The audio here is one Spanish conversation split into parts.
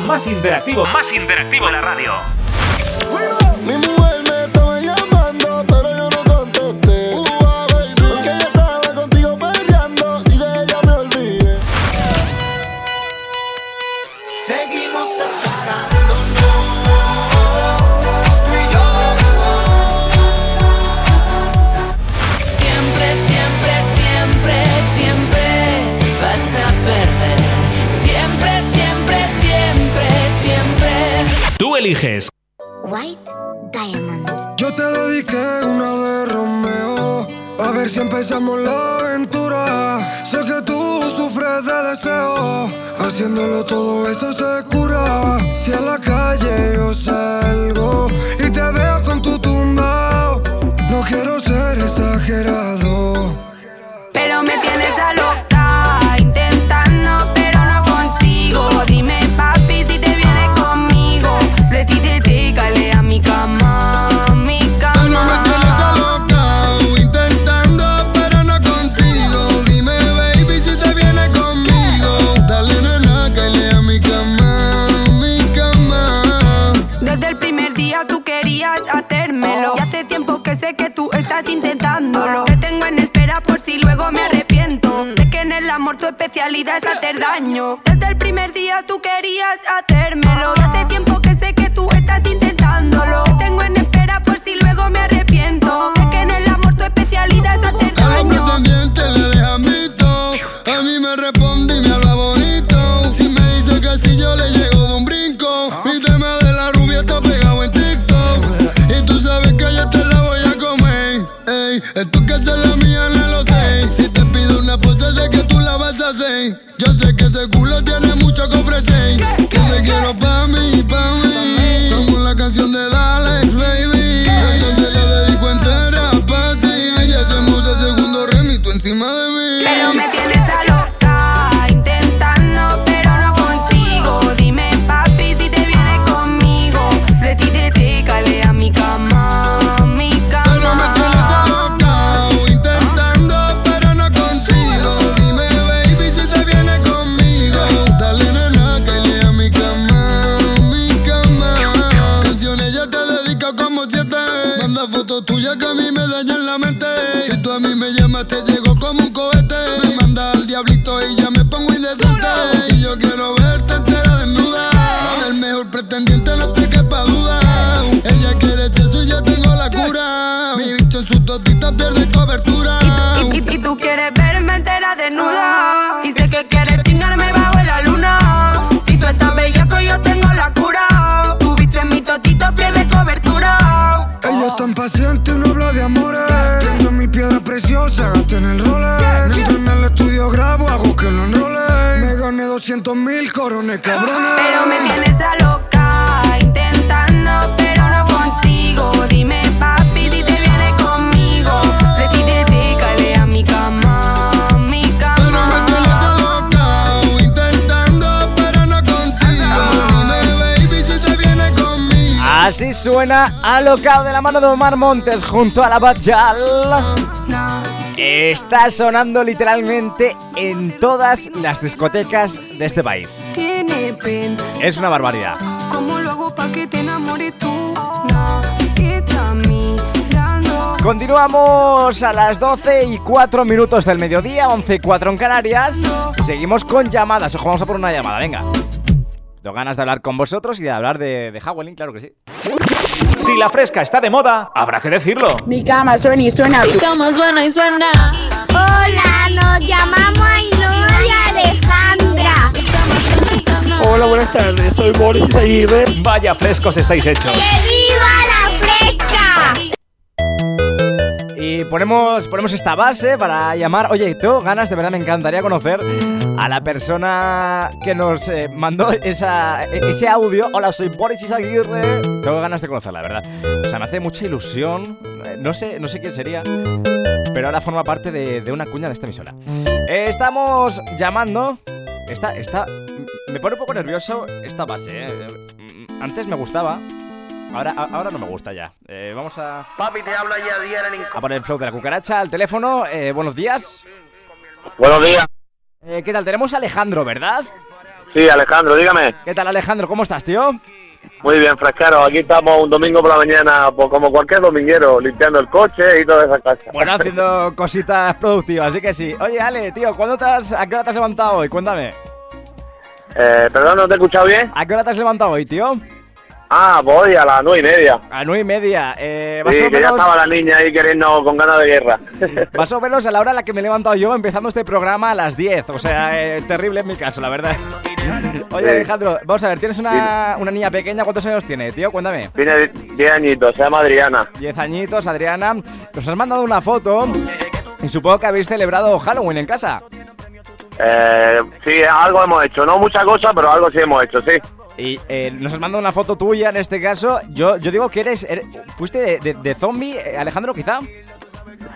más interactivo, más interactivo de la radio. Eliges. White Diamond. Yo te dediqué una de Romeo. A ver si empezamos la aventura. Sé que tú sufres de deseo. Haciéndolo todo eso se cura. Si a la calle yo salgo y te veo con tu tumbao. No quiero ser exagerado. Sé que tú estás intentándolo. Te tengo en espera por si luego me arrepiento. Sé que en el amor tu especialidad es hacer daño. Desde el primer día tú querías hacérmelo. Hace tiempo que sé que tú estás intentándolo. Te tengo en espera por si luego me arrepiento. Sé que en el amor tu especialidad es hacer A los daño. pretendientes le dejan visto. A mí me responde y me habla bonito. Si me dice que si yo le llego Yo sé que ese culo tiene mucho que ofrecer. Que te quiero pa' mí, pa' mí. Como la canción de pretendiente no te quepa duda. Ella quiere sexo y yo tengo la cura. Mi bicho en su totita pierde cobertura. Y, y- y tú quieres verme entera desnuda. Y sé que quieres chingarme bajo la luna. Si tú estás bellaco, yo tengo la cura. Tu bicho en mi totito pierde cobertura. Ella es tan paciente y no habla de amores. Tengo mi piedra preciosa, gasté en el roller. Mientras en el estudio grabo, hago que lo enrole. Me gané 200 mil corones, cabrones. Pero me tienes a loca, suena Alocao de la mano de Omar Montes junto a la Bachal. Está sonando literalmente en todas las discotecas de este país. Es una barbaridad. ¿cómo lo hago pa' que te enamores tú? No, que está mirando. Continuamos a las 12 y 4 minutos del mediodía, 11 y 4 en Canarias. Seguimos con llamadas. Ojo, vamos a por una llamada, venga. Tengo ganas de hablar con vosotros y de hablar de, de Howling, claro que sí. Si la fresca está de moda, habrá que decirlo. Mi cama suena y suena. Como suena y suena. Hola, nos llamamos Ainhoa y Alejandra. Hola, buenas tardes. Soy Boris Aguirre. Vaya frescos estáis hechos. ¡Que viva Y ponemos, ponemos esta base para llamar. Oye, tengo ganas, de verdad me encantaría conocer a la persona que nos eh, mandó esa, ese audio. Hola, soy Boris Izaguirre. Tengo ganas de conocerla, de verdad. O sea, me hace mucha ilusión. Eh, No sé, no sé quién sería. Pero ahora forma parte de, de una cuña de esta emisora. Eh, estamos llamando. Esta, esta. Me pone un poco nervioso esta base, eh. Mm, Antes me gustaba. Ahora, ahora no me gusta ya. Eh, vamos a. Papi, te habla ya Diana A poner el flow de la cucaracha al teléfono. Eh, buenos días. Buenos días. Eh, ¿Qué tal? Tenemos a Alejandro, ¿verdad? Sí, Alejandro, dígame. ¿Qué tal, Alejandro? ¿Cómo estás, tío? Muy bien, fresquero. Aquí estamos un domingo por la mañana, pues como cualquier dominguero, limpiando el coche y todas esas cosas. Bueno, haciendo cositas productivas, así que sí. Oye, Ale, tío, ¿cuándo te has, ¿a qué hora te has levantado hoy? Cuéntame. Eh, perdón, ¿no te he escuchado bien? ¿A qué hora te has levantado hoy, tío? Ah, voy a las nueve y media. A nueve y media. Eh, más, Sí, o que ya estaba la niña ahí queriendo con ganas de guerra. más o menos a la hora a la que me he levantado yo, empezando este programa a las 10. O sea, eh, terrible en mi caso, la verdad. Oye, Sí. Alejandro, vamos a ver, tienes una, una niña pequeña, ¿cuántos años tiene, tío? Cuéntame. Tiene 10 añitos, se llama Adriana. 10 añitos, Adriana. Nos has mandado una foto y supongo que habéis celebrado Halloween en casa. Eh, sí, algo hemos hecho. No mucha cosa, pero algo sí hemos hecho, sí. Y eh, nos has mandado una foto tuya en este caso. Yo, yo digo que eres. eres- ¿Fuiste de, de- de zombie, eh, Alejandro, quizá?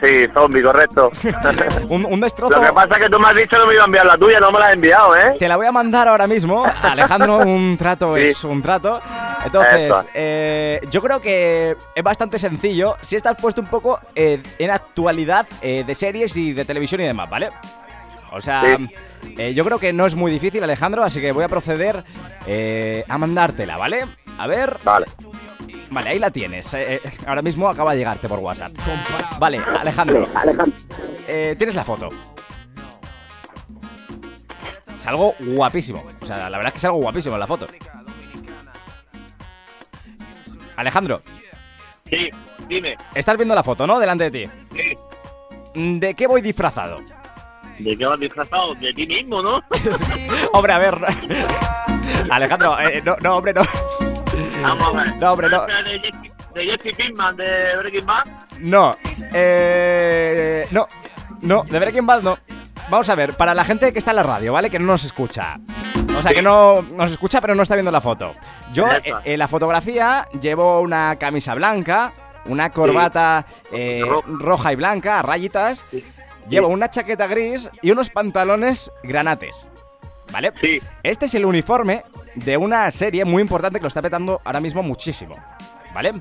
Sí, zombie, correcto. Un, un destrozo. Lo que pasa es que tú me has dicho que no me iba a enviar la tuya, no me la has enviado, ¿eh? Te la voy a mandar ahora mismo. Alejandro, un trato Sí. es un trato. Entonces, eh, yo creo que es bastante sencillo si estás puesto un poco eh, en actualidad eh, de series y de televisión y demás, ¿vale? O sea, Sí. eh, yo creo que no es muy difícil, Alejandro, así que voy a proceder eh, a mandártela, ¿vale? A ver. Vale. Vale, ahí la tienes. eh, ahora mismo acaba de llegarte por WhatsApp. Vale, Alejandro. Eh, tienes la foto. Es algo guapísimo. O sea, la verdad es que es algo guapísimo en la foto. Alejandro, Sí, dime. estás viendo la foto, ¿no? Delante de ti. Sí. ¿De qué voy disfrazado? ¿De qué vas disfrazado? De ti mismo, ¿no? Hombre, a ver. Alejandro, eh, no, no, hombre, no. Vamos a ver. No, hombre, no. ¿Ese De Jesse, Pinkman, de Breaking Bad. No. Eh, no. No, de Breaking Bad no. Vamos a ver, para la gente que está en la radio, ¿vale? Que no nos escucha. O sea, que no nos escucha pero no está viendo la foto. Yo, eh, en la fotografía, llevo una camisa blanca, una corbata eh, Ro- roja y blanca, a rayitas. Llevo una chaqueta gris y unos pantalones granates. ¿Vale? Sí. Este es el uniforme de una serie muy importante que lo está petando ahora mismo muchísimo. ¿Vale?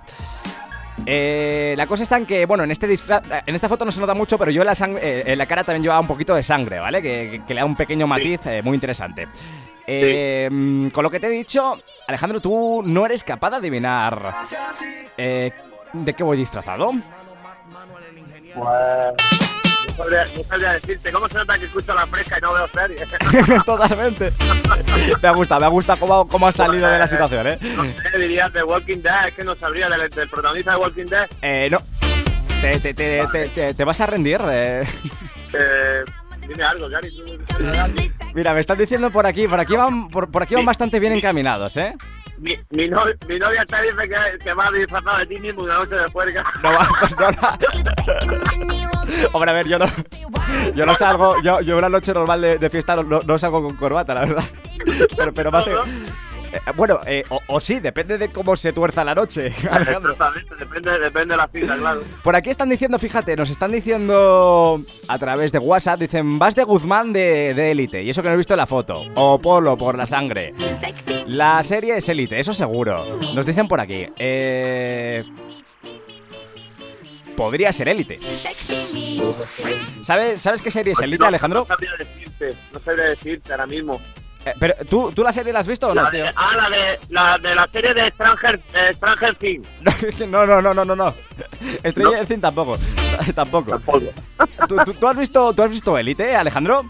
Eh, la cosa está en que, bueno, en este disfraz, en esta foto no se nota mucho, pero yo en la, sang- eh, en la cara también llevaba un poquito de sangre, ¿vale? Que, que- que le da un pequeño matiz eh, muy interesante. Eh, mm, Con lo que te he dicho, Alejandro, tú no eres capaz de adivinar eh, de qué voy disfrazado. Pues. No sabría decirte. ¿Cómo se nota que escucho la fresca y no veo series? Totalmente. me gusta, me gusta cómo, cómo has salido de la situación, ¿eh? No sé, dirías de Walking Dead. Es que no sabría del, del protagonista de Walking Dead. Eh, no. Te, te, te, te, te- te vas a rendir. eh. Eh, dime algo, Gary. tú- Mira, me están diciendo por aquí, por aquí van, por, por aquí van bastante bien encaminados, ¿eh? Mi, mi, no- mi novia te dice que, que va disfrazado de ti mismo una noche de juerga. No va, pues no, no. Hombre, a ver, yo no. Yo no salgo. Yo, yo una noche normal de, de fiesta no, salgo con corbata, la verdad. Pero, pero hace. Eh, bueno, eh, o, o sí, depende de cómo se tuerza la noche, Alejandro. Exactamente, depende, depende de la cita, claro. Por aquí están diciendo, fíjate, nos están diciendo a través de WhatsApp, dicen, vas de Guzmán de, de Élite, y eso que no he visto en la foto. O Polo por la sangre. La serie es Élite, eso seguro. Nos dicen por aquí. Eh... Podría ser Élite. ¿Sabes, ¿Sabes qué serie es Élite, No- Alejandro? No sabría decirte, no sabría decirte ahora mismo. Eh, pero, ¿tú, ¿tú la serie la has visto o no, La de, ah, la de, la de la serie de Stranger, eh, Stranger Things. No, no, no, no, no, no. Del Cine tampoco. Tampoco. Tampoco. ¿Tú, tú, tú has visto, ¿Tú has visto Élite, Alejandro?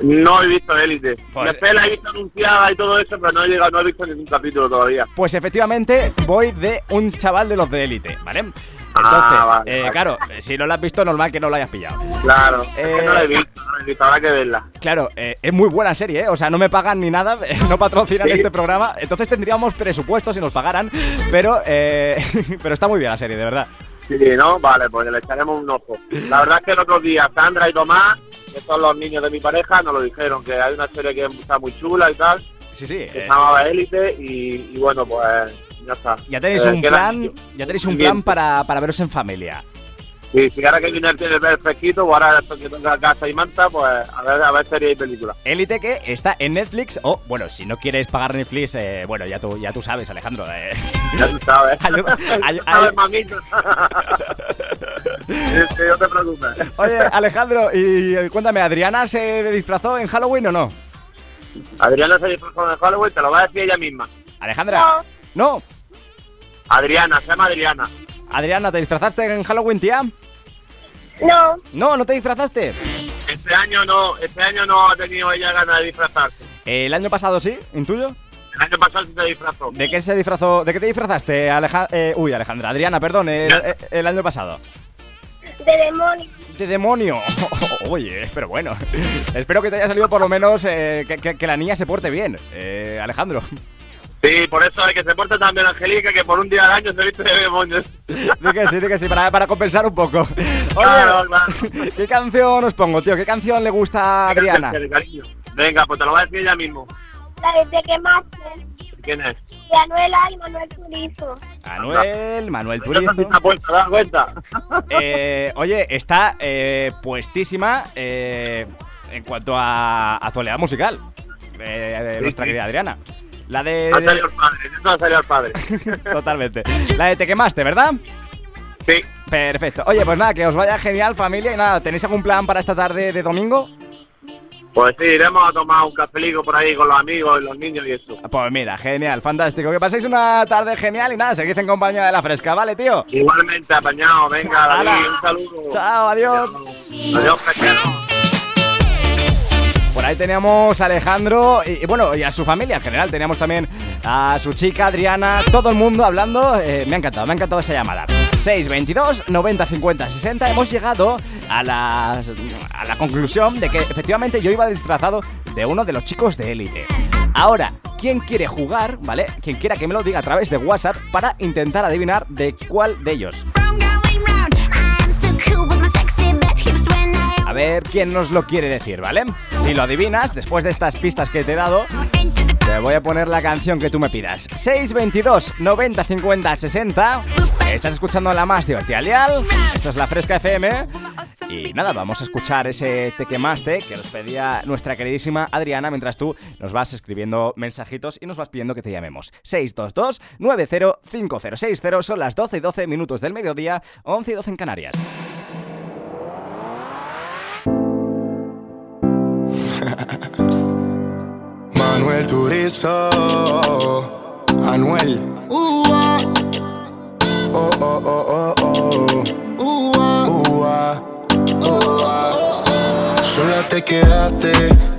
No he visto Élite. Pues- Después la he visto anunciada y todo eso, pero no he llegado, no he visto ningún capítulo todavía. Pues efectivamente voy de un chaval de los de élite, ¿vale? Entonces, Ah, vale, eh, vale. claro, si no lo has visto, normal que no lo hayas pillado. Claro, es Eh, que no la he visto, no la he visto, habrá que verla. Claro, eh, es muy buena serie, ¿eh? O sea, no me pagan ni nada, no patrocinan Sí. este programa. Entonces tendríamos presupuesto si nos pagaran, pero, eh, pero está muy bien la serie, de verdad. Sí, ¿no? Vale, pues le echaremos un ojo. La verdad es que el otro día Sandra y Tomás, que son los niños de mi pareja, nos lo dijeron, que hay una serie que está muy chula y tal, Sí, sí. que se llamaba Élite y, y bueno, pues ya está. ya tenéis Eh, un plan, ya tenéis un plan para, para veros en familia. Sí, si ahora que viene el tiene ver fresquito, pues ahora que tenga casa y manta, pues a ver, a ver serie y película. Élite que está en Netflix o, bueno, si no quieres pagar Netflix, eh, bueno, ya tú, ya tú sabes, Alejandro. eh. Ya tú sabes. Ay- mamito. No te preocupes. Oye, Alejandro, y eh, cuéntame, ¿Adriana se disfrazó en Halloween o no? Adriana se disfrazó de Halloween, te lo va a decir ella misma. Alejandra. No. Adriana, se llama Adriana. Adriana, ¿te disfrazaste en Halloween, tía? No, No, no te disfrazaste. Este año no, este año no ha tenido ella ganas de disfrazarse. El año pasado sí, intuyo. El año pasado sí se disfrazó. ¿De qué se disfrazó? ¿De qué te disfrazaste, Aleja eh, uy, Alejandra, Adriana, perdón, el, Ya. el- el año pasado? de demonio. De demonio. Oye, pero bueno. Espero que te haya salido por lo menos eh, que, que- que la niña se porte bien, eh, Alejandro. Sí, por eso hay que se porte también Angélica, que por un día al año se viste de demonios. Di que sí, que sí, para, para compensar un poco. Oye, Claro, claro. ¿qué canción os pongo, tío? ¿Qué canción le gusta a Adriana? Cariño. Venga, pues te lo va a decir ella mismo. La de quemaste. ¿Quién es? De Anuela y Manuel Turizo. Manuel, Manuel Turizo. está puesta, ¿te das cuenta? Eh, oye, está eh, puestísima eh, en cuanto a actualidad musical. eh, de Sí, nuestra sí. querida Adriana. La de. Ha salido el padre, ha salido el padre. Totalmente. La de Te quemaste, ¿verdad? Sí. Perfecto. Oye, pues nada, que os vaya genial, familia. Y nada, ¿tenéis algún plan para esta tarde de domingo? Pues sí, iremos a tomar un cafelico por ahí con los amigos y los niños y eso. Pues mira, genial, fantástico. Que paséis una tarde genial y nada, seguid en compañía de la fresca, ¿vale, tío? Igualmente, apañado. Venga, David, un saludo. Chao, adiós. Adiós, fresquero. Por ahí teníamos a Alejandro y, bueno, y a su familia en general. Teníamos también a su chica Adriana, todo el mundo hablando. Eh, me ha encantado, me ha encantado esa llamada. 622 90 50 60. Hemos llegado a, las- a la conclusión de que efectivamente yo iba disfrazado de uno de los chicos de élite. Ahora, ¿quién quiere jugar, vale? Quien quiera que me lo diga a través de WhatsApp para intentar adivinar de cuál de ellos. A ver quién nos lo quiere decir, ¿vale? Si lo adivinas, después de estas pistas que te he dado, te voy a poner la canción que tú me pidas. 622 90 50 60. Estás escuchando la más divertida Lial. Esto es la Fresca FM. Y nada, vamos a escuchar ese Te quemaste que nos pedía nuestra queridísima Adriana mientras tú nos vas escribiendo mensajitos y nos vas pidiendo que te llamemos. 622 90 5060. Son las 12 y 12 minutos del mediodía, 11 y 12 en Canarias. Manuel Turizo, Anuel. Oh, oh, oh, oh, oh. Ua. Sola te quedaste,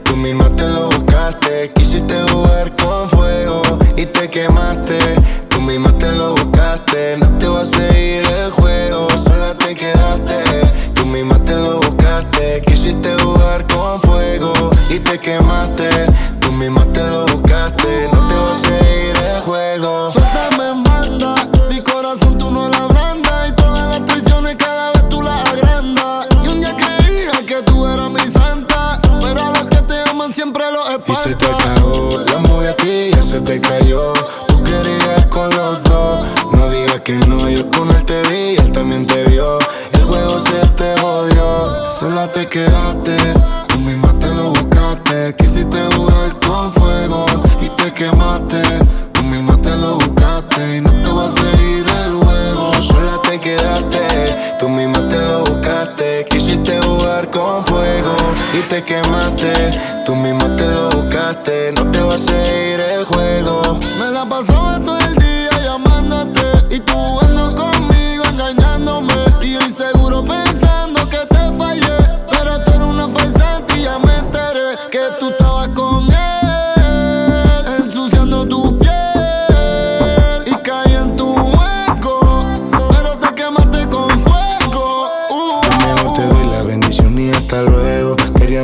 tú misma te lo buscaste. Quisiste jugar con fuego y te quemaste.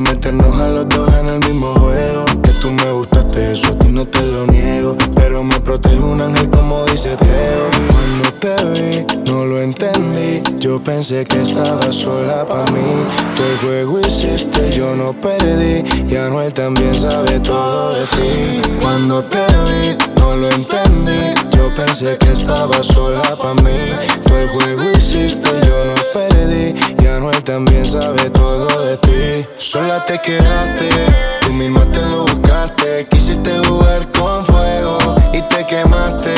Meternos a los dos en el mismo juego. Que tú me gustaste, eso a ti no te lo niego. Pero me protege un ángel como dice Teo. Cuando te vi, no lo entendí. Yo pensé que estaba sola para mí. Tú el juego hiciste, yo no perdí. Y Anuel también sabe todo de ti. Cuando te vi, no lo entendí. Yo pensé que estaba sola para mí. Tú el juego hiciste, yo no perdí. Y Anuel también sabe todo de ti. Sola te quedaste, tú misma te lo buscaste. Quisiste jugar con fuego y te quemaste.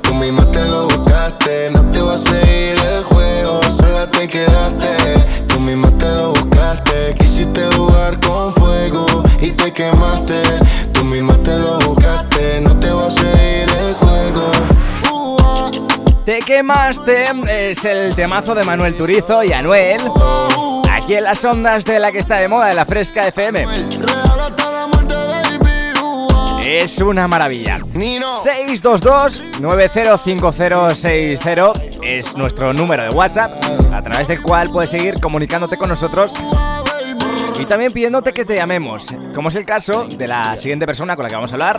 Tú misma te lo buscaste, no te va a seguir el juego. Sola te quedaste, tú misma te lo buscaste. Quisiste jugar con fuego y te quemaste. Tú Quemaste es el temazo de Manuel Turizo y Anuel. Aquí en las ondas de la que está de moda, de la Fresca FM. Es una maravilla. 622-905060 es nuestro número de WhatsApp, a través del cual puedes seguir comunicándote con nosotros y también pidiéndote que te llamemos, como es el caso de la siguiente persona con la que vamos a hablar.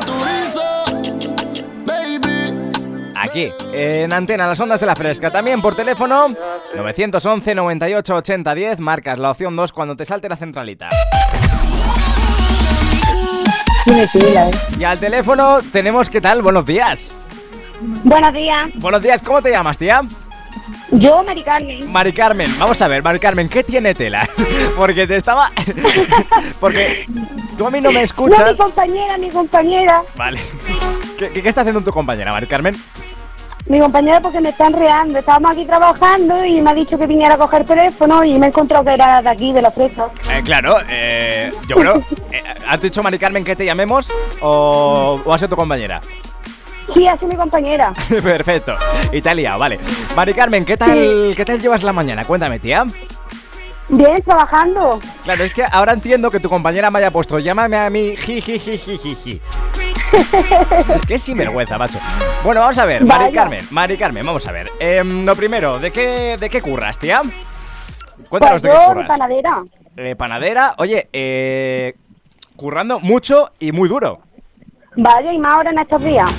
Aquí, en antena, las ondas de la fresca. También por teléfono 911 98 80 10. Marcas la opción 2 cuando te salte la centralita. Y al teléfono tenemos, ¿qué tal? Buenos días. Buenos días. Buenos días, ¿cómo te llamas, tía? Yo, Mari Carmen. Mari Carmen, vamos a ver, Mari Carmen, ¿qué tiene tela? Porque te estaba. Porque tú a mí no me No, mi escuchas. compañera, mi compañera. Vale. ¿Qué, qué- qué está haciendo tu compañera, Mari Carmen? Mi compañera porque me están reando. Estábamos aquí trabajando y me ha dicho que viniera a coger teléfono y me he encontrado que era de aquí, de la fresa. Eh, claro, eh, yo creo. eh, ¿Has dicho, Mari Carmen, que te llamemos? ¿O, o ha sido tu compañera? Sí, así mi compañera. Perfecto. Ha liado, vale. Mari Carmen, ¿qué tal, ¿qué tal llevas la mañana? Cuéntame, tía. Bien, trabajando. Claro, es que ahora entiendo que tu compañera me haya puesto llámame a mí, ji, ji, ji, ji, ji, ji. Qué sinvergüenza, macho. Bueno, vamos a ver, Mari. Carmen, Mari Carmen, vamos a ver. Em, lo primero, ¿de qué, ¿de qué curras, tía? Cuéntanos Pues de qué de curras. panadera. Eh, panadera, oye, eh, currando mucho y muy duro. Vaya, y más ahora en estos días.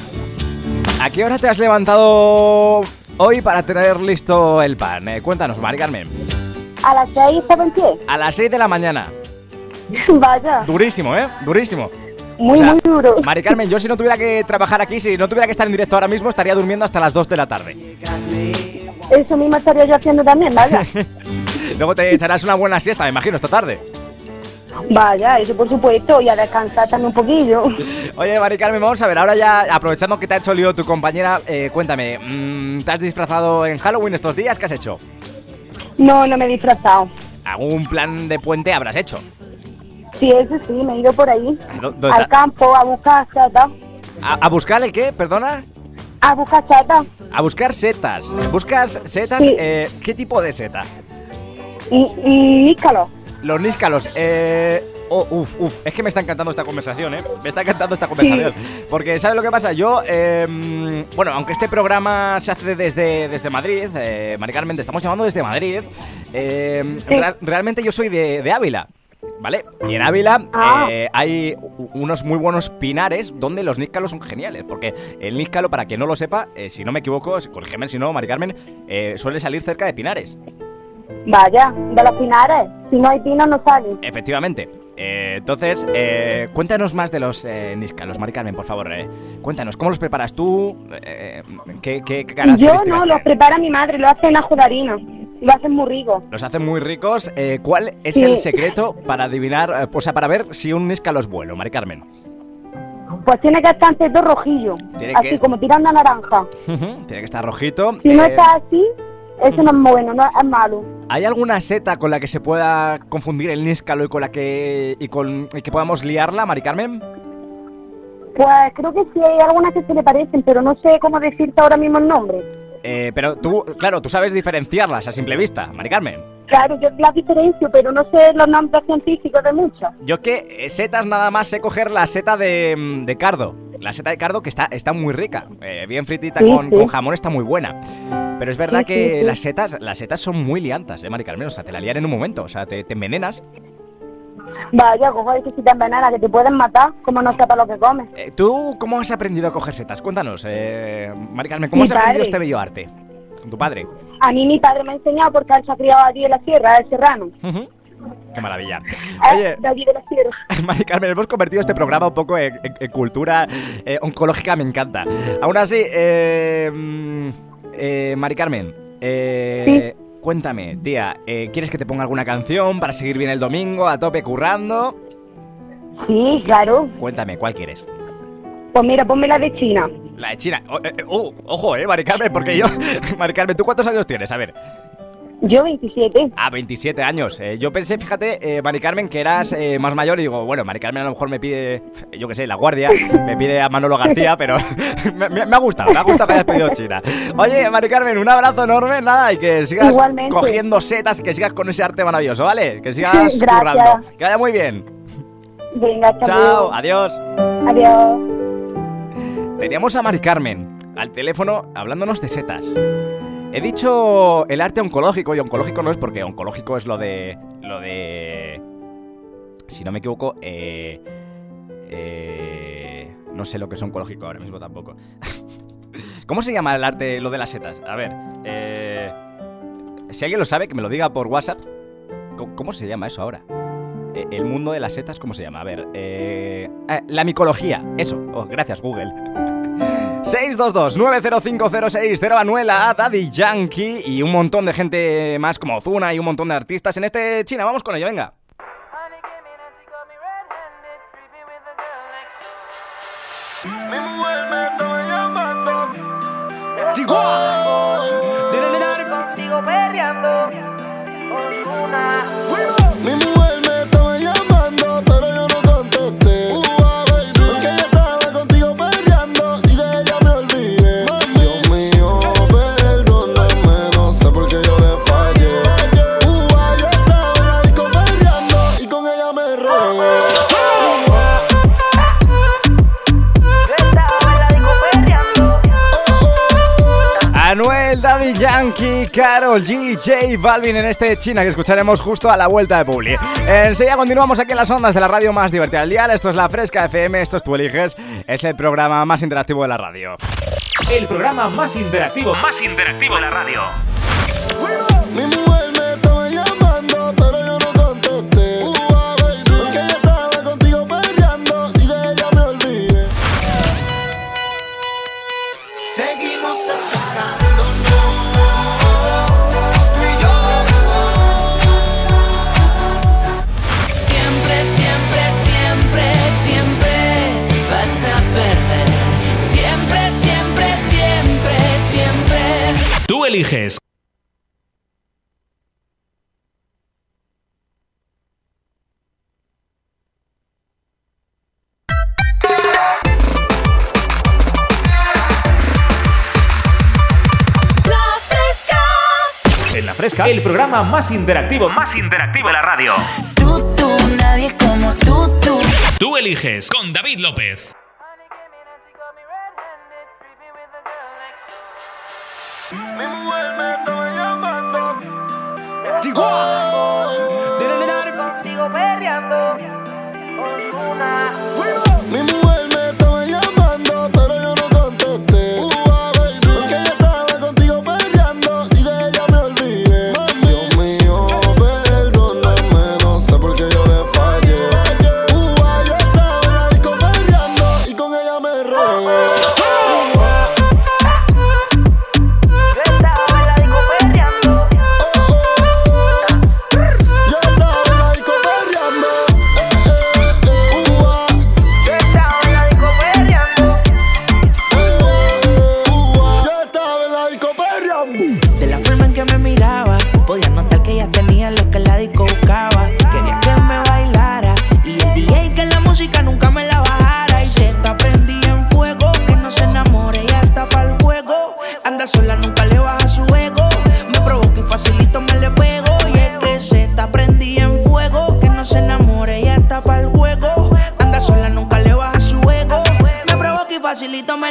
¿A qué hora te has levantado hoy para tener listo el pan? Eh, cuéntanos, Mari Carmen. A las seis estaba en pie. A las 6 de la mañana. Vaya, Durísimo, ¿eh? Durísimo. Muy, O sea, muy duro. Mari Carmen, yo si no tuviera que trabajar aquí, si no tuviera que estar en directo ahora mismo, estaría durmiendo hasta las 2 de la tarde. Eso mismo estaría yo haciendo también, vaya. Luego te echarás una buena siesta, me imagino, esta tarde. Vaya, eso por supuesto, y a descansar también un poquillo. Oye, Mari Carmen, vamos a ver, ahora ya, aprovechando que te ha hecho lío tu compañera, eh, cuéntame, mm, ¿te has disfrazado en Halloween estos días? ¿Qué has hecho? No, no me he disfrazado. ¿Algún plan de puente habrás hecho? Sí, eso sí, me he ido por ahí. ¿Dó- dónde Al campo a buscar chata. ¿A, a buscar el qué? ¿Perdona? A buscar chata. A buscar setas. ¿Buscas setas? Sí. Eh, ¿Qué tipo de seta? Y, y níscalo. Los níscalos. Eh, oh, uf, uf. Es que me está encantando esta conversación, ¿eh? Me está encantando esta conversación. Porque, ¿sabes lo que pasa? Yo, eh, bueno, aunque este programa se hace desde, desde Madrid, eh, Mari Carmen, te estamos llamando desde Madrid, eh, Sí. real- realmente yo soy de, de Ávila. ¿Vale? Y en Ávila Ah. eh, hay unos muy buenos pinares donde los níscalos son geniales. Porque el níscalo, para quien no lo sepa, eh, si no me equivoco, corrígeme si no, Mari Carmen, eh, suele salir cerca de pinares. Vaya, de los pinares. Si no hay pino, no sale. Efectivamente. Eh, entonces, eh, cuéntanos más de los eh, níscalos, Mari Carmen, por favor. eh. Cuéntanos, ¿cómo los preparas tú? Eh, ¿qué, qué Yo no, los prepara mi madre, lo hace en ajo de harina. Lo hacen muy rico. Los hacen muy ricos. Eh, ¿Cuál es Sí. el secreto para adivinar, eh, o sea, para ver si un níscalo es bueno, Mari Carmen? Pues tiene que estar todo rojillo. Tiene así que- como tirando a naranja. Tiene que estar rojito. Si no Eh, está así, eso no es bueno, no es malo. ¿Hay alguna seta con la que se pueda confundir el níscalo y con la que y con y que podamos liarla, Mari Carmen? Pues creo que sí hay algunas que se le parecen, pero no sé cómo decirte ahora mismo el nombre. Eh, pero tú, claro, tú sabes diferenciarlas a simple vista, Mari Carmen. Claro, yo las diferencio, pero no sé los nombres científicos de muchas. Yo que eh, setas nada más sé coger la seta de, mm, de cardo. La seta de cardo que está, está muy rica. Eh, bien fritita Sí, con, sí. con jamón está muy buena. Pero es verdad Sí, que las setas las setas son muy liantas, ¿eh, Mari Carmen? O sea, te la lían en un momento. O sea, te, te envenenas. Vaya, cojo que si te envenenas, que te pueden matar, como no sepa lo que comes. Eh, ¿Tú cómo has aprendido a coger setas? Cuéntanos, eh, Mari Carmen, ¿cómo Mi has aprendido este bello arte? Con tu padre. A mí mi padre me ha enseñado porque él se ha criado allí en la sierra, el serrano. Qué maravilla. Eh, Oye. Mari Carmen, hemos convertido este programa un poco en, en- en cultura eh, oncológica, me encanta. Aún así, eh, mm, eh, Mari Carmen, eh, cuéntame, tía, eh, ¿quieres que te ponga alguna canción para seguir bien el domingo, a tope currando? Sí, claro. Cuéntame, ¿cuál quieres? Pues mira, ponme la de China. La de China. Oh, eh, eh, oh, ojo, eh, Mari Carmen, porque yo... Mari Carmen, ¿tú cuántos años tienes? A ver. Yo 27. Ah, 27 años. Eh, yo pensé, fíjate, eh, Mari Carmen, que eras eh, más mayor y digo, bueno, Mari Carmen a lo mejor me pide, yo qué sé, la guardia, me pide a Manolo García, pero me, ha gustado, me ha gustado que hayas pedido China. Oye, Mari Carmen, un abrazo enorme, nada, y que sigas Igualmente. cogiendo setas, que sigas con ese arte maravilloso, ¿vale? Que sigas currando. Que vaya muy bien. Venga, Chao, luego. adiós. Adiós. Teníamos a Mari Carmen al teléfono hablándonos de setas. He dicho el arte oncológico y oncológico no es porque oncológico es lo de. lo de. Si no me equivoco, eh. eh, no sé lo que es oncológico ahora mismo tampoco. ¿Cómo se llama el arte, lo de las setas? A ver, eh. Si alguien lo sabe, que me lo diga por WhatsApp. ¿Cómo, se llama eso ahora? Eh, El mundo de las setas, ¿cómo se llama? A ver, eh... ah, la micología, eso. Oh, gracias, Google. 622-905060 Manuela, Daddy Yankee y un montón de gente más como Ozuna y un montón de artistas en este China. Vamos con ello, venga. Mi mujer me estaba llamando. Yankee, Carol G, J Balvin en este China que escucharemos justo a la vuelta de Publi. Enseguida continuamos aquí en las ondas de la radio más divertida del día. Esto es La Fresca FM, esto es Tú Eliges, es el programa más interactivo de la radio. El programa más interactivo, más interactivo de la radio. Eliges. En La Fresca, el programa más interactivo, más interactivo de la radio. Tú, tú, nadie como tú, tú. Tú eliges con David López. Mi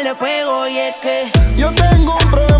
facilito me le pego. Y es que Yo tengo un problema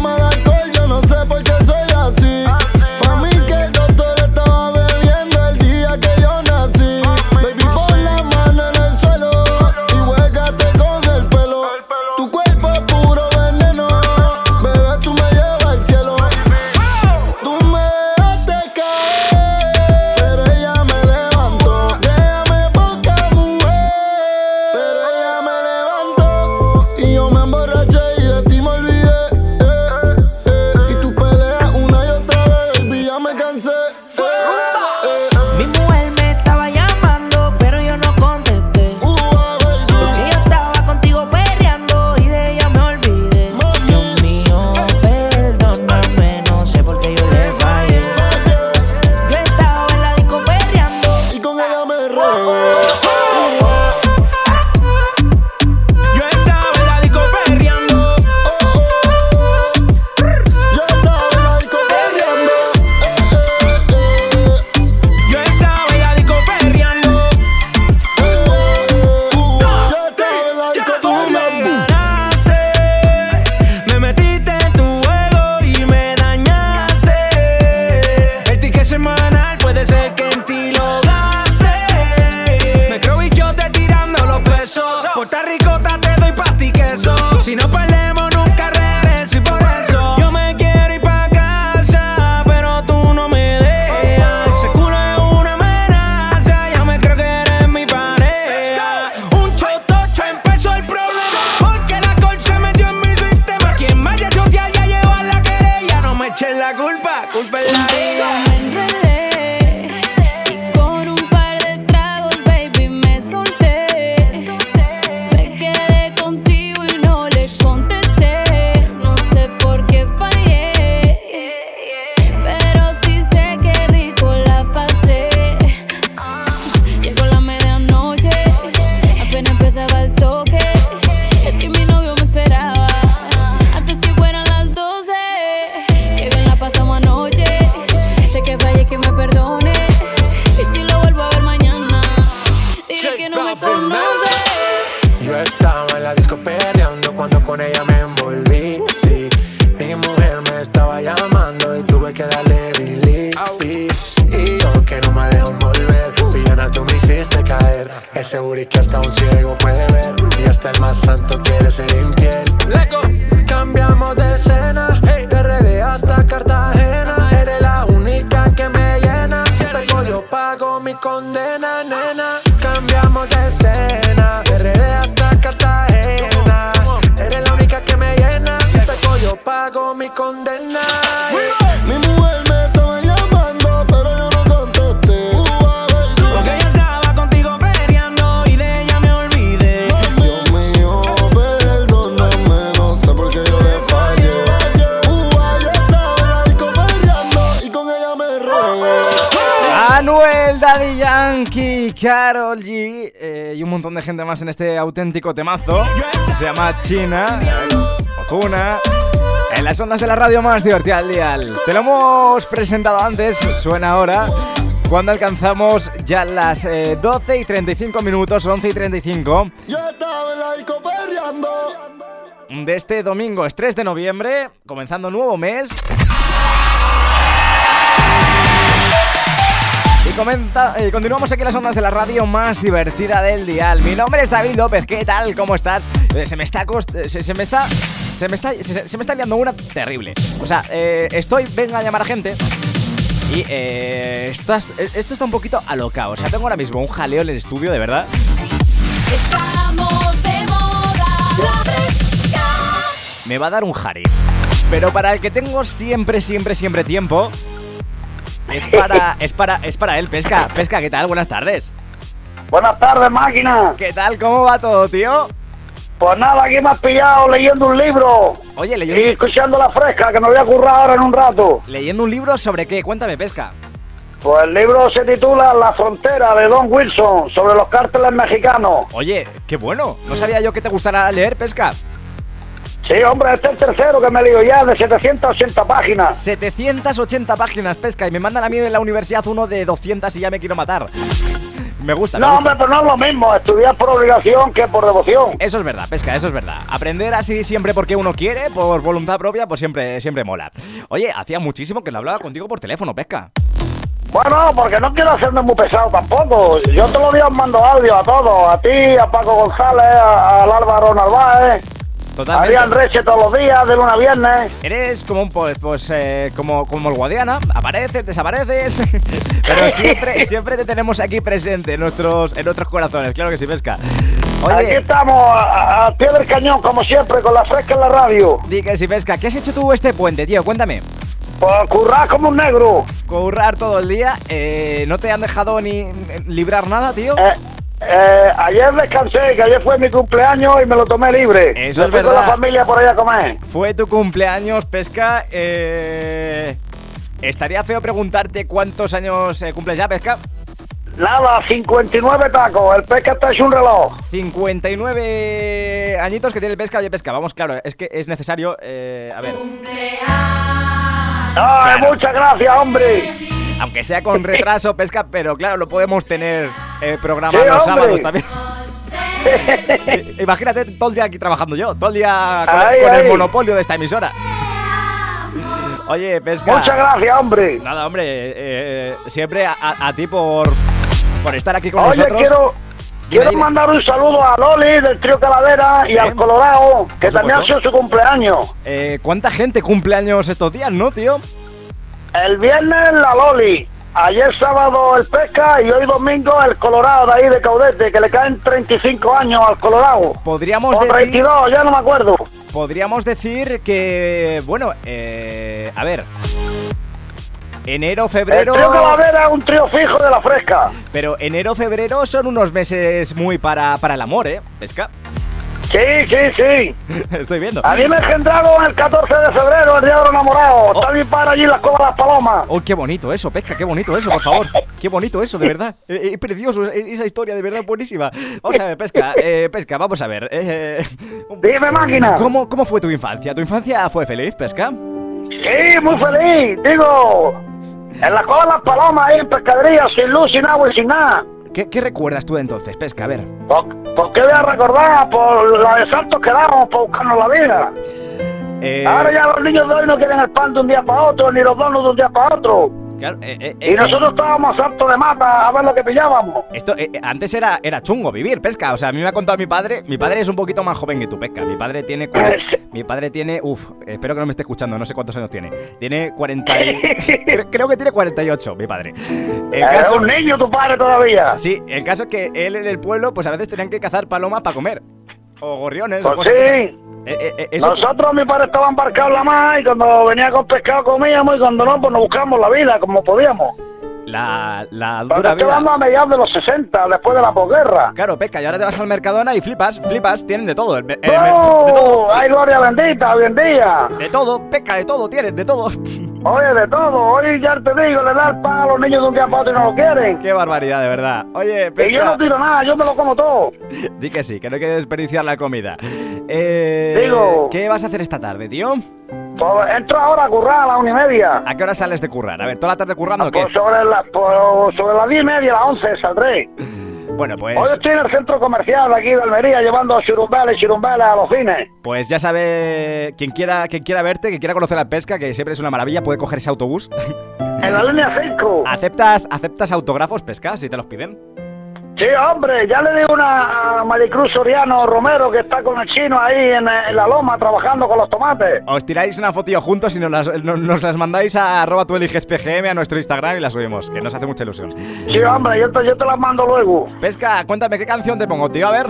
Carol G eh, y un montón de gente más en este auténtico temazo. Se llama China, Ozuna. En las ondas de la radio más divertida al dial. Te lo hemos presentado antes, suena ahora. Cuando alcanzamos ya las eh, 12 y 35 minutos, 11 y 35 Yo estaba en la disco perreando. de este domingo, es 3 de noviembre, comenzando nuevo mes. Comenta, eh, continuamos aquí en las ondas de la radio más divertida del dial. Mi nombre es David López, ¿qué tal? ¿Cómo estás? Eh, se me está eh, se, se me está se me está se, se me está liando una terrible. O sea, eh, estoy venga a llamar a gente y eh, estás- esto está un poquito alocado. O sea, tengo ahora mismo un jaleo en el estudio, de verdad. Estamos de moda. La fresca. me va a dar un jari. Pero para el que tengo siempre, siempre, siempre tiempo, es para, es para, es para él. Pesca, Pesca, ¿qué tal? Buenas tardes. Buenas tardes, máquina. ¿Qué tal? ¿Cómo va todo, tío? Pues nada, aquí me has pillado leyendo un libro. Oye, Y leyendo, escuchando la fresca, que me voy a currar ahora en un rato. leyendo un libro sobre qué? Cuéntame, Pesca. Pues el libro se titula La frontera de Don Wilson, sobre los cárteles mexicanos. Oye, qué bueno. No sabía yo que te gustara leer, Pesca. Sí, hombre, este es el tercero que me lío ya, de 780 páginas. 780 páginas, Pesca, y me mandan a mí en la universidad uno de 200 y ya me quiero matar. Me gusta, me No, gusta. hombre, pero no es lo mismo estudiar por obligación que por devoción. Eso es verdad, pesca, eso es verdad. Aprender así siempre porque uno quiere, por voluntad propia, pues siempre, siempre mola. Oye, hacía muchísimo que no hablaba contigo por teléfono, pesca. Bueno, porque no quiero hacerme muy pesado tampoco. Yo todos los días mando audio a todos, a ti, a Paco González, a- al Álvaro Narváez, Totalmente. Adrián Reche todos los días, de lunes a viernes. Eres como un pues, pues eh, como, como el Guadiana, apareces, desapareces, pero siempre, siempre te tenemos aquí presente en nuestros, en nuestros corazones, claro que sí, pesca. Aquí estamos, a- al pie del cañón, como siempre, con la fresca en la radio. di que sí, pesca, ¿qué has hecho tú este puente, tío? Cuéntame. Pues currar como un negro. Currar todo el día, eh, ¿no te han dejado ni librar nada, tío? Eh, eh, ayer descansé, que ayer fue mi cumpleaños y me lo tomé libre. Eso Me es con la verdad. familia por ahí a comer. Fue tu cumpleaños, Pesca. Eh, estaría feo preguntarte cuántos años eh, cumples ya, Pesca. Nada, 59 tacos, el pesca está hecho un reloj. 59 añitos que tiene el Pesca. Oye, Pesca, vamos, claro, es que es necesario. eh, a ver, Ay, muchas gracias, hombre. aunque sea con retraso, Pesca, pero claro, lo podemos tener eh, programado Sí, los sábados también. Imagínate todo el día aquí trabajando yo, todo el día con, Ay, con el monopolio de esta emisora. Oye, Pesca. Muchas gracias, hombre. Nada, hombre, eh, eh, siempre a, a- a ti por, por estar aquí con Oye, nosotros. quiero, quiero mandar un saludo a Loli del trío Calavera Sí. y al Colorado, que también ha sido su cumpleaños. Eh, ¿Cuánta gente cumple años estos días, no, tío? El viernes la Loli, ayer sábado el Pesca y hoy domingo el Colorado de ahí de Caudete, que le caen 35 años al Colorado. Podríamos O decir, 32, ya no me acuerdo. podríamos decir que, bueno, eh, a ver, enero, El febrero, trío Calavera es un trío fijo de la fresca. pero enero, febrero son unos meses muy para, para el amor, ¿eh? Pesca, Sí, sí, sí. estoy viendo. A mí me engendraron el 14 de febrero, el día de los enamorados. Está mi padre allí en la Cueva de las Palomas. Oh, qué bonito eso, Pesca, qué bonito eso, por favor. Qué bonito eso, de verdad. Eh, eh, precioso, eh, esa historia, de verdad, buenísima. Vamos a ver, Pesca, eh, Pesca, vamos a ver. eh, Dime, máquina. ¿cómo, ¿Cómo fue tu infancia? ¿Tu infancia fue feliz, Pesca? Sí, muy feliz. Digo, en la Cueva de las Palomas, ahí en pescadería, sin luz, sin agua y sin nada. ¿Qué, qué recuerdas tú entonces, Pesca? A ver. ¿Por, por qué voy a recordar? Por la de saltos que damos para buscarnos la vida. Eh, Ahora ya los niños de hoy no quieren el pan de un día para otro, ni los donos de un día para otro. Claro, eh, eh, Y eh, nosotros estábamos salto de mata a ver lo que pillábamos. Esto, eh, antes era, era chungo vivir, pesca. O sea, a mí me ha contado mi padre. Mi padre es un poquito más joven que tú, pesca. Mi padre tiene. mi padre tiene. Uf, espero que no me esté escuchando, no sé cuántos años tiene. Tiene 40. y- creo, que tiene 48, mi padre. El Es un niño tu padre todavía. sí, el caso es que él en el pueblo, pues a veces tenían que cazar palomas para comer. O gorriones. Pues sí. Eh, eh, eh, eso- Nosotros, mi padre estaba embarcado en la mar y cuando venía con pescado comíamos y cuando no, pues nos buscamos la vida como podíamos. la, la Pero te dura vida. a mediados de los 60, después de la posguerra. Claro, pesca, y ahora te vas al Mercadona y flipas, flipas, tienen de todo. el el. ¡Ay, gloria bendita, hoy en día! De todo, pesca, de todo, tienes, de todo. Oye, de todo. Hoy ya te digo, le da el pan a los niños de un día para otro y no lo quieren. Qué barbaridad, de verdad. Oye, Y yo no tiro nada, yo me lo como todo. Di que sí, que no hay que desperdiciar la comida. Eh, Digo- ¿Qué vas a hacer esta tarde, tío? Pues entro ahora a currar a la una y media. ¿A qué hora sales de currar? A ver, ¿toda la tarde currando o qué? Pues sobre, la, pues sobre las diez y media, las once saldré. Bueno, Hoy pues, estoy en el centro comercial aquí de Almería llevando churumbeles y churumbeles a los cines. pues ya sabe, quien quiera, quien quiera verte, que quiera conocer la pesca, que siempre es una maravilla, puede coger ese autobús. En la línea 5. ¿Aceptas, ¿Aceptas autógrafos, pesca, si te los piden? Sí, hombre, ya le di una a Maricruz Soriano Romero que está con el chino ahí en, en la loma trabajando con los tomates. Os tiráis una fotillo juntos y nos las, no- nos las mandáis a arroba PGM a nuestro Instagram y las subimos, que nos hace mucha ilusión. Sí, hombre, yo te, yo te las mando luego. Pesca, cuéntame, ¿qué canción te pongo, tío? A ver.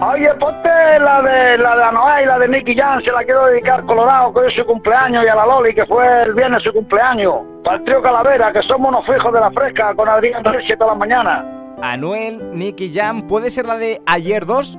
Oye, ponte la de la de Anoa y la de Nicky Jam, se la quiero dedicar Colorado, que hoy es su cumpleaños, y a la Loli, que fue el viernes su cumpleaños. Para el trío Calavera, que somos unos fijos de la fresca, con Adrián Reyes todas las mañanas. Anuel, Nicky Jam, ¿puede ser la de ayer 2?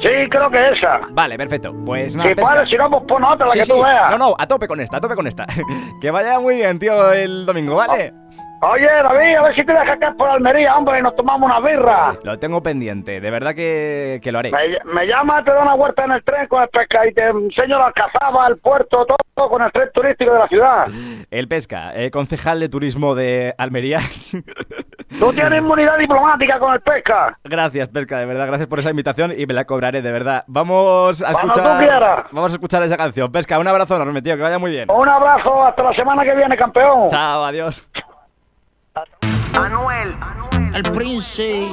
Sí, creo que esa. Vale, perfecto. Pues nada, Si puedes, si no, pues pon otra, la Sí, que sí. tú veas. No, no, a tope con esta, a tope con esta. que vaya muy bien, tío, el domingo, ¿vale? Oye, David, a ver si te dejas caer por Almería, hombre, y nos tomamos una birra. Lo tengo pendiente, de verdad que, que lo haré. Me, me llama, te da una vuelta en el tren con el pesca y te enseño la alcazaba, el puerto, todo con el tren turístico de la ciudad. El Pesca, eh, concejal de turismo de Almería. Tú tienes inmunidad diplomática con el pesca. gracias, Pesca, de verdad, gracias por esa invitación y me la cobraré, de verdad. Vamos a Cuando escuchar. tú quieras. Vamos a escuchar esa canción. Pesca, un abrazo enorme, tío, que vaya muy bien. Un abrazo, hasta la semana que viene, campeón. Chao, adiós. Anuel, El Prince.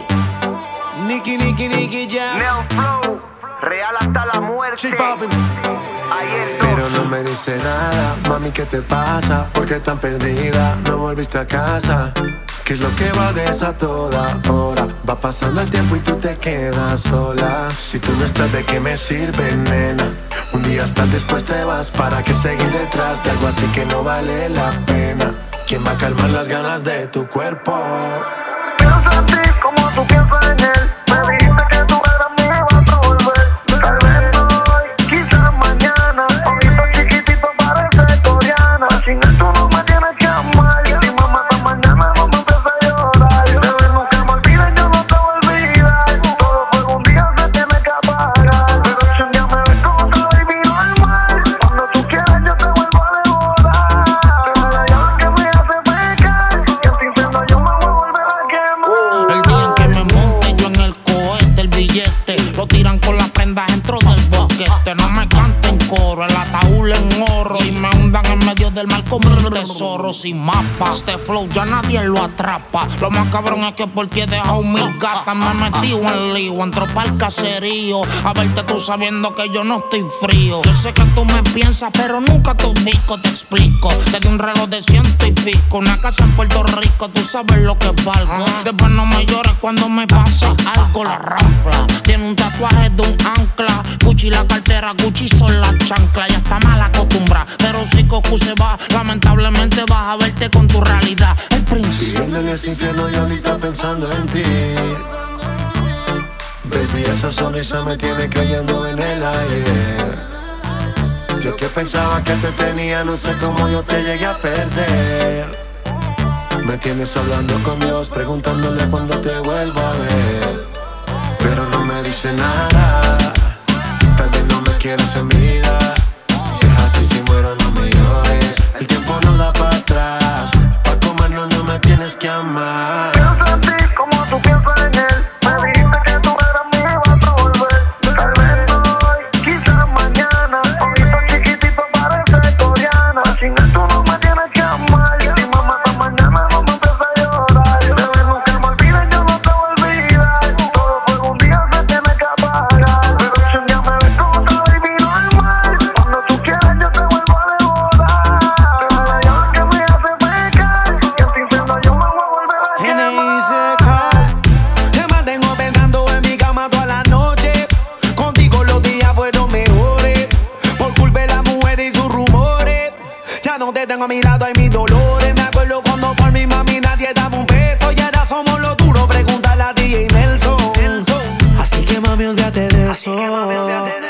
Nicky, Nicky, Nicky. Neo Flow, real hasta la muerte. Pero no me dice nada, mami, ¿qué te pasa? ¿Por qué tan perdida? No volviste a casa. ¿Qué es lo que va de esa toda hora? Va pasando el tiempo y tú te quedas sola. Si tú no estás, ¿de qué me sirve, nena? Un día estás, después te vas. ¿Para qué seguir detrás de algo así que no vale la pena? ¿Quién va a calmar las ganas de tu cuerpo? Pienso en ti como tú piensas en él. Sin mapa. Este flow ya nadie lo atrapa. Lo más cabrón es que por ti he dejado mil gatas. Me metido en lío, entro pa'l caserío. A verte tú sabiendo que yo no estoy frío. Yo sé que tú me piensas, pero nunca te ubico, te explico. Desde un reloj de ciento y pico, una casa en Puerto Rico, tú sabes lo que valgo. Después no me llores cuando me pasa algo, la rampla. Tiene un tatuaje de un ancla. Gucci la cartera, Gucci son las chanclas. Ya está mal acostumbrada, pero si Cocu se va, lamentablemente vas a verte con tu realidad. El príncipe. Viviendo en ese infierno y pensando en ti. Baby, esa sonrisa me tiene cayendo en el aire. Yo que pensaba que te tenía, no sé cómo yo te llegué a perder. Me tienes hablando con Dios, preguntándole cuándo te vuelvo a ver. Pero no me dice nada, tal vez no me quieras en vida. Muero, no me llores. El tiempo no da para atrás, pa' comernos no me tienes que amar. Tengo a mi lado hay mis dolores. Me acuerdo cuando por mi mami nadie daba un beso. Y ahora somos los duros, pregúntale a DJ Nelson. Así que mami, olvídate de eso. Donde te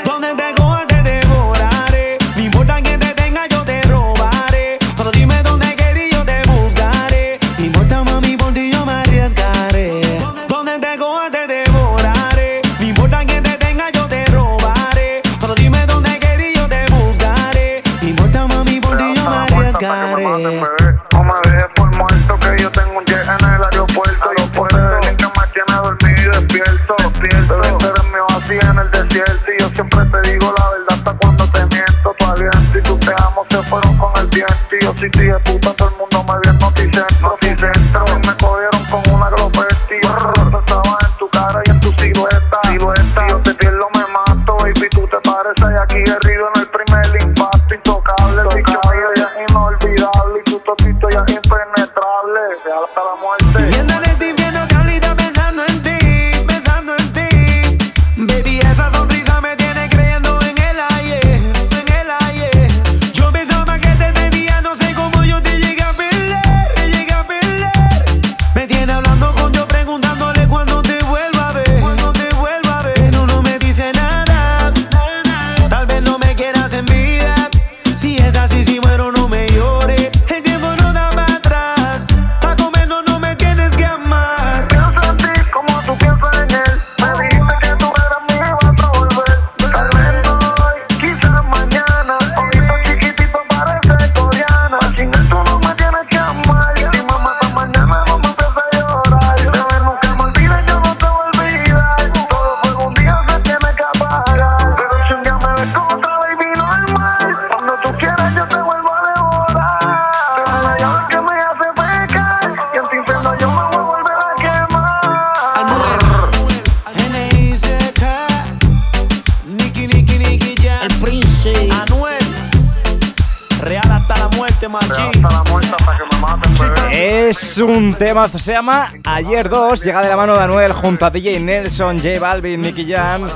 tema, se llama Ayer 2, llega de la mano de Anuel junto a DJ Nelson, J Balvin, Nicky Jam,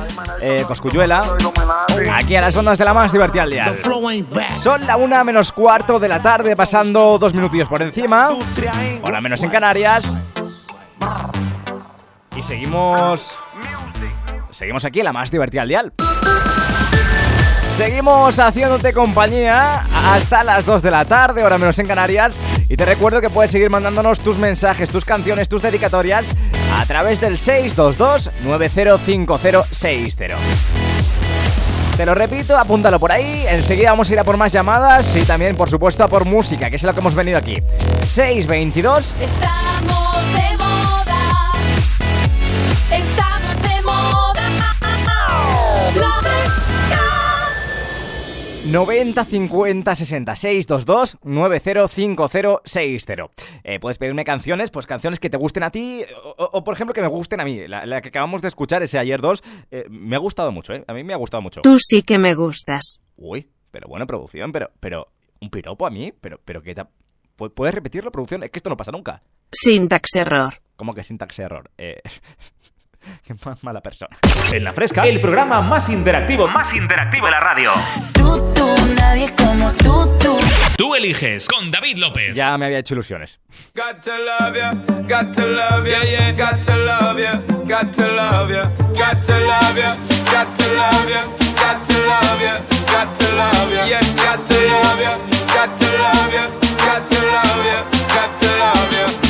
eh, Coscuyuela, aquí a las ondas de la más divertida al día. Son la una menos cuarto de la tarde, pasando dos minutillos por encima, hora menos en Canarias. Y seguimos. Seguimos aquí en la más divertida al dial. Seguimos haciéndote compañía hasta las 2 de la tarde, hora menos en Canarias. Y te recuerdo que puedes seguir mandándonos tus mensajes, tus canciones, tus dedicatorias a través del 622-905060. Te lo repito, apúntalo por ahí. Enseguida vamos a ir a por más llamadas y también, por supuesto, a por música, que es lo que hemos venido aquí. 622 Estamos 90 50 60 622 905060. Eh, puedes pedirme canciones, pues canciones que te gusten a ti o, por ejemplo que me gusten a mí. La, la que acabamos de escuchar, ese ayer 2, eh, me ha gustado mucho, ¿eh? A mí me ha gustado mucho. Tú sí que me gustas. Uy, pero buena producción, pero, pero, un piropo a mí, pero, pero que... ta- ¿pu- ¿Puedes repetirlo, producción? Es que esto no pasa nunca. Syntax error. ¿Cómo que sintax error? Eh, qué más mala persona. En la fresca, el programa más interactivo, más interactivo de la radio. Tú, tú, nadie como tú, tú. Tú eliges con David López. Ya me había hecho ilusiones. Got to love ya, got to love ya, yeah, got to love ya, got to love ya, got to love ya, got to love ya, got to love ya, got to love ya, yeah, got to love ya, got to love ya, got to love ya, got to love ya.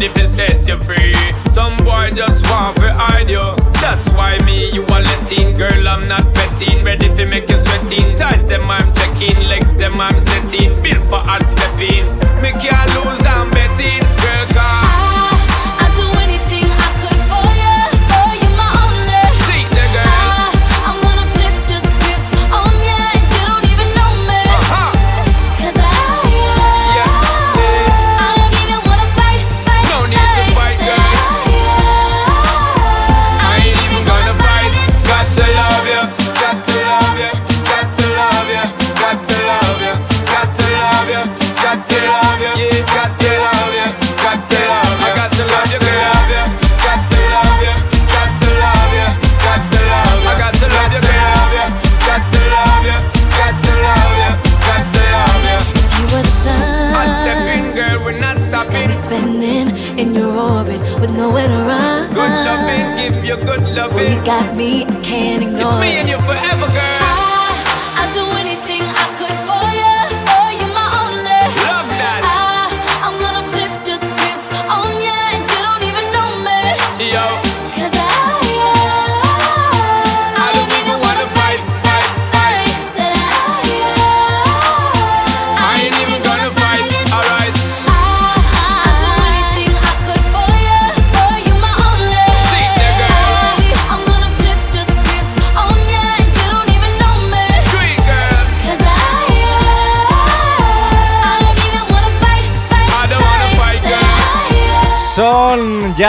if it set you free. Some boy just want to hide you. That's why me, you are letting. Girl, I'm not betting. Ready to make you sweating. Ties them, I'm checking. Legs them, I'm setting. Built for hard stepping. Me can't lose.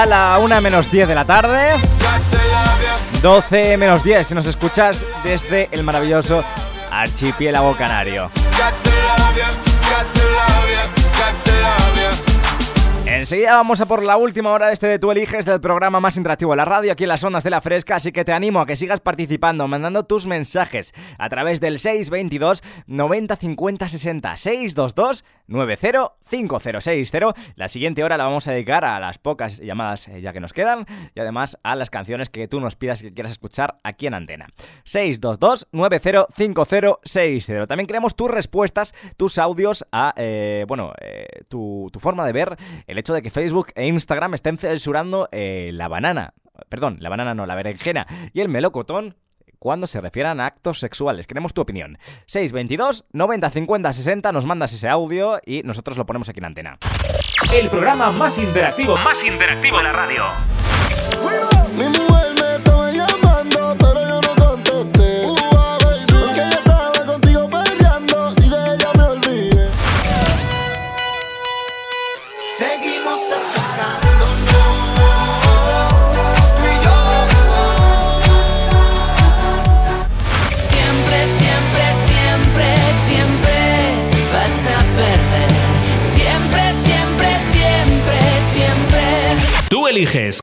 Ya la 1 menos 10 de la tarde. Got to love you. 12 menos 10 si nos escuchas desde el maravilloso archipiélago canario. Enseguida vamos a por la última hora de este de Tú Eliges del programa más interactivo de la radio aquí en las ondas de la fresca, así que te animo a que sigas participando, mandando tus mensajes a través del 622 90 50 60 622 90 5060. La siguiente hora la vamos a dedicar a las pocas llamadas eh, ya que nos quedan y además a las canciones que tú nos pidas que quieras escuchar aquí en antena. 622 90 50 60. También queremos tus respuestas, tus audios a, eh, bueno, eh, tu, tu forma de ver el hecho de que Facebook e Instagram estén censurando eh, la banana, perdón, la banana no, la berenjena y el melocotón cuando se refieran a actos sexuales. Queremos tu opinión. 622 90 50 60, nos mandas ese audio y nosotros lo ponemos aquí en antena. El programa más interactivo, más interactivo de la radio. Eliges.